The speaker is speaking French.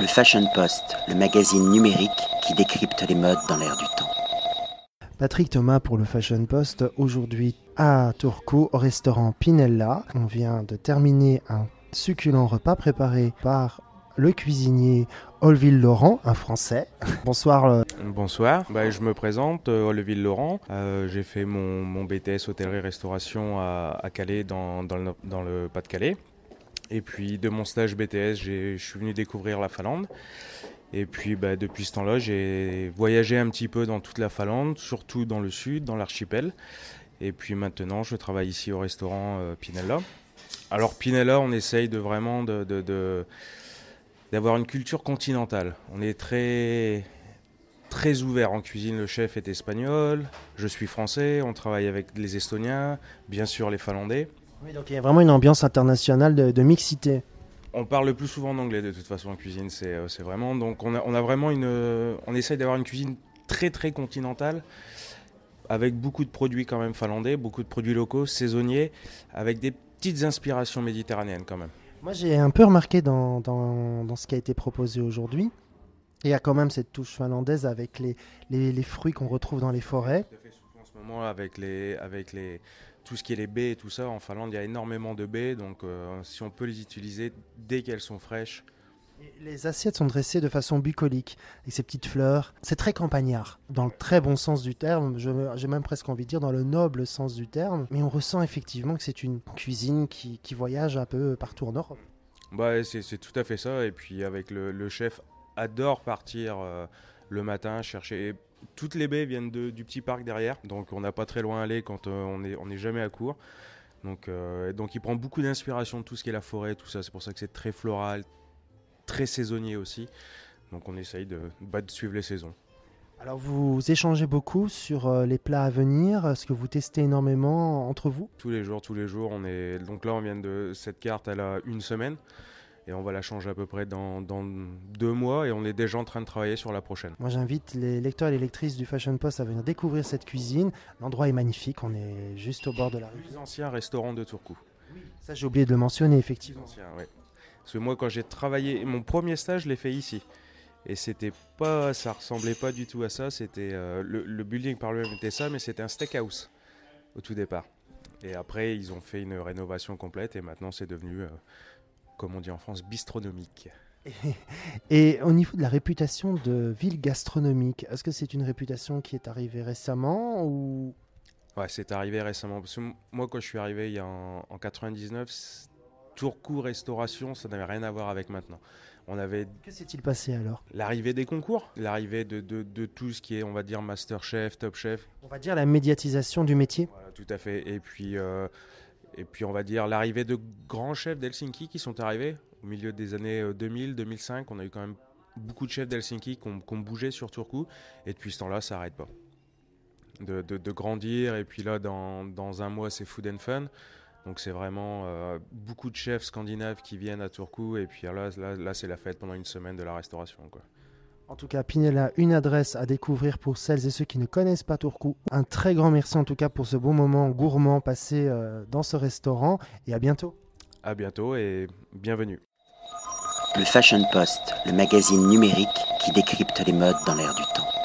Le Fashion Post, le magazine numérique qui décrypte les modes dans l'air du temps. Patrick Thomas pour le Fashion Post, aujourd'hui à Turku au restaurant Pinella. On vient de terminer un succulent repas préparé par le cuisinier Olville Laurent, un Français. Bonsoir. euh, Bonsoir, Bah, je me présente, euh, Oleville Laurent. Euh, j'ai fait mon, mon BTS hôtellerie-restauration à, à Calais, dans, dans le, dans le Pas-de-Calais. Et puis de mon stage BTS, je suis venu découvrir la Finlande. Et puis bah, depuis ce temps-là, j'ai voyagé un petit peu dans toute la Finlande, surtout dans le sud, dans l'archipel. Et puis maintenant, je travaille ici au restaurant euh, Pinella. Alors Pinella, on essaye de vraiment de, d'avoir une culture continentale. On est très très ouvert en cuisine. Le chef est espagnol, je suis français, on travaille avec les Estoniens, bien sûr les Finlandais. Oui, donc il y a vraiment une ambiance internationale de, de mixité. On parle le plus souvent en anglais de toute façon en cuisine, c'est euh, vraiment donc on a, on a vraiment une euh, on essaye d'avoir une cuisine très très continentale avec beaucoup de produits quand même finlandais, beaucoup de produits locaux, saisonniers, avec des petites inspirations méditerranéennes quand même. Moi, j'ai un peu remarqué dans, dans, dans ce qui a été proposé aujourd'hui, il y a quand même cette touche finlandaise avec les, les, les fruits qu'on retrouve dans les forêts. En ce moment avec les avec les tout ce qui est les baies et tout ça en Finlande, il y a énormément de baies donc euh, si on peut les utiliser dès qu'elles sont fraîches, Les assiettes sont dressées de façon bucolique, avec ces petites fleurs. C'est très campagnard, dans le très bon sens du terme, je- j'ai même presque envie de dire dans le noble sens du terme. Mais on ressent effectivement que c'est une cuisine qui, qui voyage un peu partout en Europe. Bah, c'est c'est tout à fait ça. Et puis avec le, le chef adore partir euh, le matin chercher. Toutes les baies viennent de- du petit parc derrière, donc on n'a pas très loin à aller quand euh, on est on n'est jamais à court. Donc euh, donc il prend beaucoup d'inspiration de tout ce qui est la forêt, tout ça. C'est pour ça que c'est très floral, très saisonnier aussi. Donc on essaye de, bah, de suivre les saisons. Alors vous échangez beaucoup sur euh, les plats à venir, est-ce que vous testez énormément entre vous? Tous les jours, tous les jours, on est. Donc là, on vient de cette carte, elle a une semaine. Et on va la changer à peu près dans, dans deux mois et on est déjà en train de travailler sur la prochaine. Moi j'invite les lecteurs et les lectrices du Fashion Post à venir découvrir cette cuisine. L'endroit est magnifique, on est juste au bord de la rue. Plus ancien restaurant de Turku. Ça j'ai oublié de le mentionner effectivement. Ancien, ouais. Parce que moi, quand j'ai travaillé, mon premier stage, je l'ai fait ici. Et c'était pas, ça ressemblait pas du tout à ça. C'était euh, le, le building par lui-même était ça, mais c'était un steakhouse au tout départ. Et après, ils ont fait une rénovation complète et maintenant, c'est devenu, euh, comme on dit en France, bistronomique. Et au niveau de la réputation de ville gastronomique, est-ce que c'est une réputation qui est arrivée récemment ou? Ouais, c'est arrivé récemment. Parce que moi, quand je suis arrivé il y a en, en 99, c- Turku Restauration, ça n'avait rien à voir avec maintenant. On avait que s'est-il passé alors? l'arrivée des concours, l'arrivée de, de- de tout ce qui est, on va dire, Master Chef, Top Chef. On va dire la médiatisation du métier. Voilà, tout à fait. Et puis, euh, et puis, on va dire l'arrivée de grands chefs d'Helsinki qui sont arrivés au milieu des années euh, 2000, 2005. On a eu quand même beaucoup de chefs d'Helsinki qui ont, bougé sur Turku. Et depuis ce temps-là, ça n'arrête pas. De, grandir. Et puis là, dans, un mois, c'est Food and Fun. Donc c'est vraiment euh, beaucoup de chefs scandinaves qui viennent à Turku. Et puis là, là, c'est la fête pendant une semaine de la restauration. En tout cas, Pinella, une adresse à découvrir pour celles et ceux qui ne connaissent pas Turku. Un très grand merci en tout cas pour ce beau moment gourmand passé euh, dans ce restaurant et à bientôt. À bientôt et bienvenue. Le Fashion Post, le magazine numérique qui décrypte les modes dans l'air du temps.